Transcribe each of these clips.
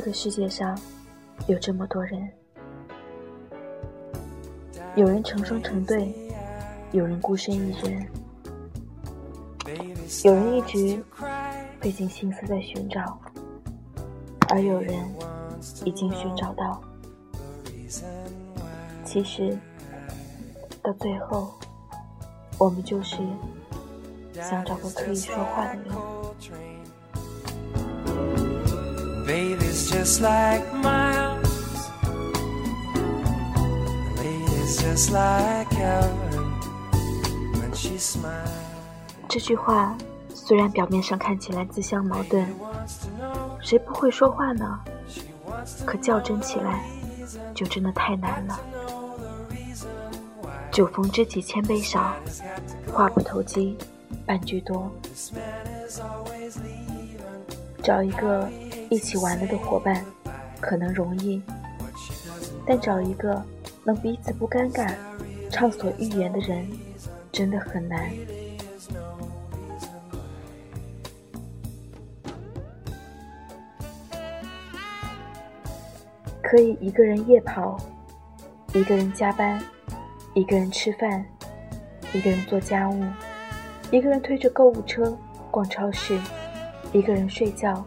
这个世界上有这么多人，有人成双成对，有人孤身一人，有人一直费尽心思在寻找，而有人已经寻找到。其实，到最后，我们就是想找个可以说话的人。这句话虽然表面上看起来自相矛盾，谁不会说话呢？可较真起来，就真的太难了。酒逢知己千杯少，话不投机半句多。找一个一起玩乐的伙伴，可能容易，但找一个能彼此不尴尬、畅所欲言的人，真的很难。可以一个人夜跑，一个人加班，一个人吃饭，一个人做家务，一个人推着购物车逛超市，一个人睡觉，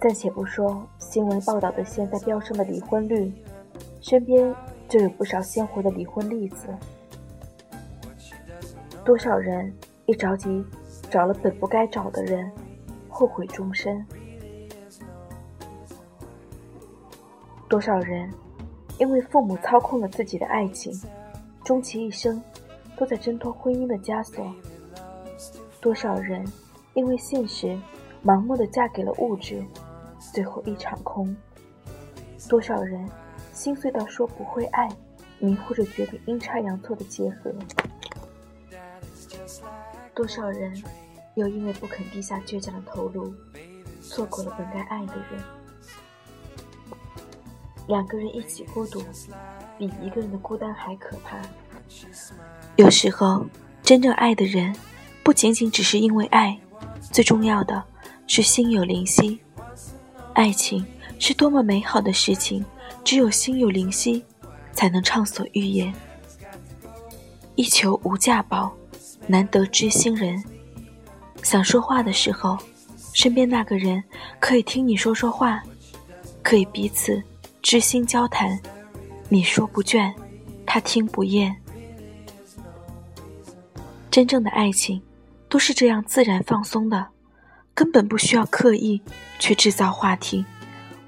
暂且不说新闻报道的现在飙升的离婚率，身边就有不少鲜活的离婚例子。多少人一着急找了本不该找的人。后悔终身。多少人因为父母操控了自己的爱情，终其一生都在挣脱婚姻的枷锁？多少人因为现实盲目的嫁给了物质，最后一场空？多少人心碎到说不会爱，迷糊着决定阴差阳错的结合？多少人？又因为不肯低下倔强的头颅，错过了本该爱的人。两个人一起孤独，比一个人的孤单还可怕。有时候，真正爱的人，不仅仅只是因为爱，最重要的是心有灵犀。爱情是多么美好的事情，只有心有灵犀，才能畅所欲言。一求无价宝，难得知心人。想说话的时候，身边那个人可以听你说说话，可以彼此知心交谈。你说不倦，他听不厌。真正的爱情都是这样自然放松的，根本不需要刻意去制造话题。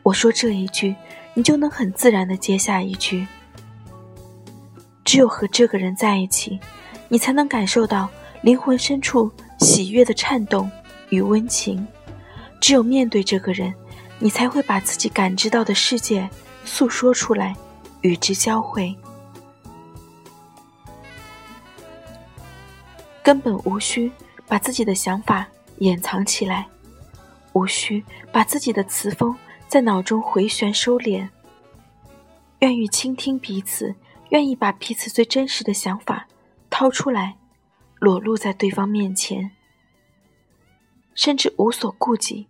我说这一句，你就能很自然的接下一句。只有和这个人在一起，你才能感受到灵魂深处。喜悦的颤动与温情，只有面对这个人，你才会把自己感知到的世界诉说出来，与之交汇。根本无需把自己的想法掩藏起来，无需把自己的词风在脑中回旋收敛。愿意倾听彼此，愿意把彼此最真实的想法掏出来。裸露在对方面前，甚至无所顾忌，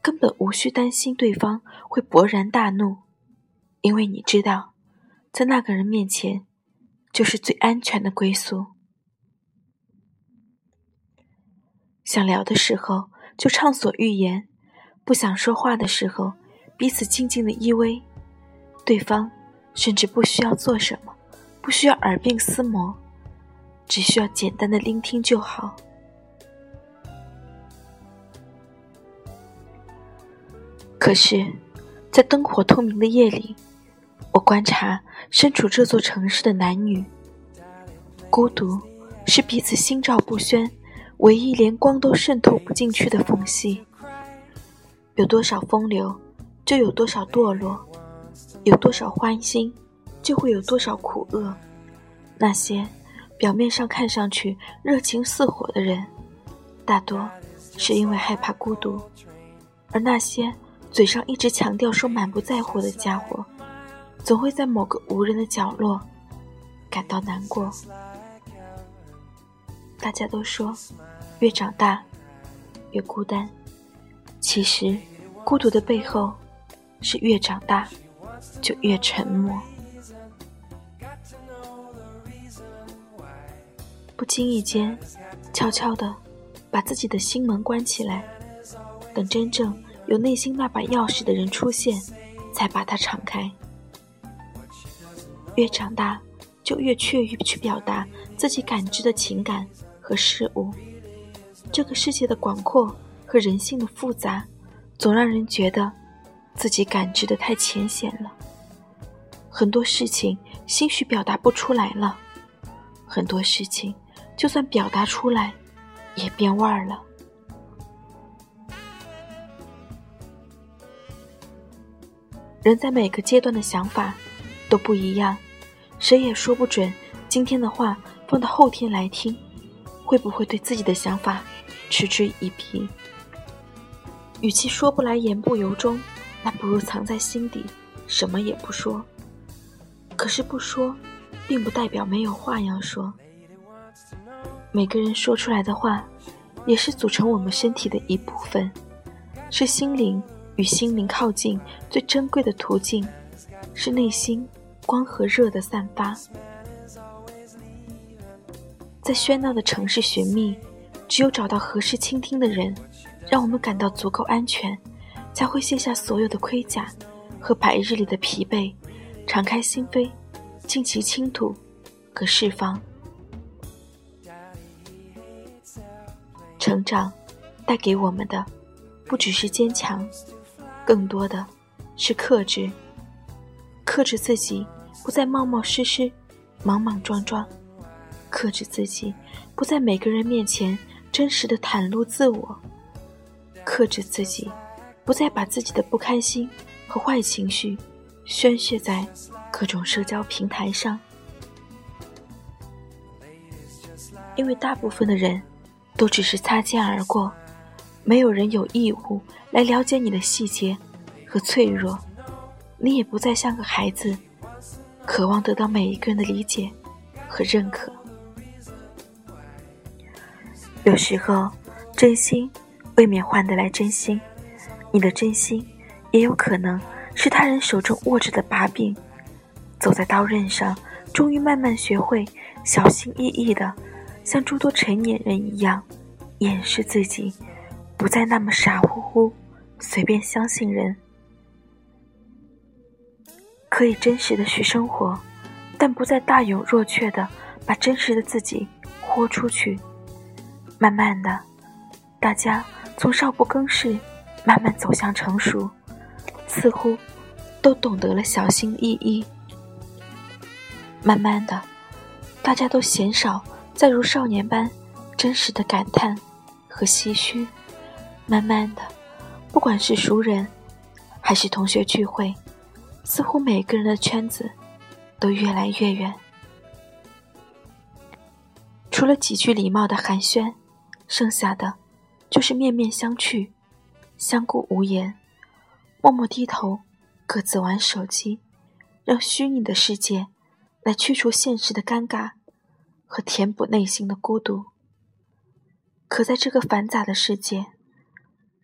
根本无需担心对方会勃然大怒，因为你知道，在那个人面前，就是最安全的归宿。想聊的时候就畅所欲言，不想说话的时候，彼此静静的依偎，对方甚至不需要做什么，不需要耳鬓厮磨。只需要简单的聆听就好。可是，在灯火通明的夜里，我观察身处这座城市的男女，孤独是彼此心照不宣、唯一连光都渗透不进去的缝隙。有多少风流，就有多少堕落；有多少欢欣，就会有多少苦厄。那些表面上看上去热情似火的人，大多是因为害怕孤独；而那些嘴上一直强调说满不在乎的家伙，总会在某个无人的角落感到难过。大家都说，越长大越孤单。其实，孤独的背后是越长大就越沉默。不经意间，悄悄地把自己的心门关起来，等真正有内心那把钥匙的人出现，才把它敞开。越长大，就越怯于去表达自己感知的情感和事物。这个世界的广阔和人性的复杂，总让人觉得自己感知的太浅显了。很多事情，兴许表达不出来了；很多事情。就算表达出来，也变味儿了。人在每个阶段的想法都不一样，谁也说不准今天的话放到后天来听，会不会对自己的想法嗤之以鼻。与其说不来言不由衷，那不如藏在心底，什么也不说。可是不说，并不代表没有话要说。每个人说出来的话，也是组成我们身体的一部分，是心灵与心灵靠近最珍贵的途径，是内心光和热的散发。在喧闹的城市寻觅，只有找到合适倾听的人，让我们感到足够安全，才会卸下所有的盔甲和白日里的疲惫，敞开心扉，尽其倾吐和释放。成长带给我们的，不只是坚强，更多的是克制。克制自己，不再冒冒失失、莽莽撞撞；克制自己，不在每个人面前真实的袒露自我；克制自己，不再把自己的不开心和坏情绪宣泄在各种社交平台上。因为大部分的人。都只是擦肩而过，没有人有义务来了解你的细节和脆弱，你也不再像个孩子，渴望得到每一个人的理解和认可。有时候，真心未免换得来真心，你的真心也有可能是他人手中握着的把柄。走在刀刃上，终于慢慢学会小心翼翼的。像诸多成年人一样，掩饰自己，不再那么傻乎乎，随便相信人。可以真实的去生活，但不再大勇若怯的把真实的自己豁出去。慢慢的，大家从少不更事，慢慢走向成熟，似乎都懂得了小心翼翼。慢慢的，大家都嫌少。再如少年般真实的感叹和唏嘘，慢慢的，不管是熟人还是同学聚会，似乎每个人的圈子都越来越远。除了几句礼貌的寒暄，剩下的就是面面相觑，相顾无言，默默低头，各自玩手机，让虚拟的世界来驱除现实的尴尬。和填补内心的孤独。可在这个繁杂的世界，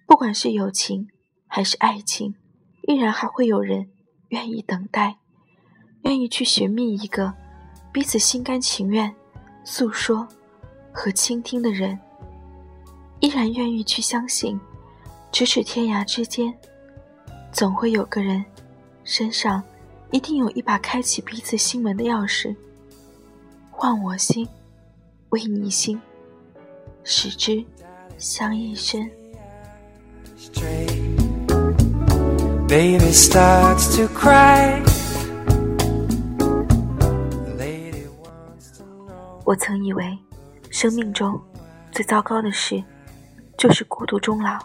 不管是友情还是爱情，依然还会有人愿意等待，愿意去寻觅一个彼此心甘情愿诉说和倾听的人，依然愿意去相信，咫尺天涯之间，总会有个人身上一定有一把开启彼此心门的钥匙。换我心，为你心，使之相依深。我曾以为，生命中最糟糕的事就是孤独终老。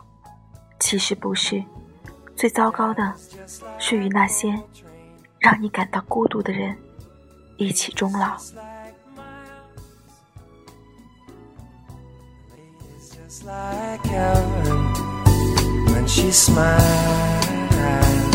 其实不是，最糟糕的是与那些让你感到孤独的人一起终老。when she smiles.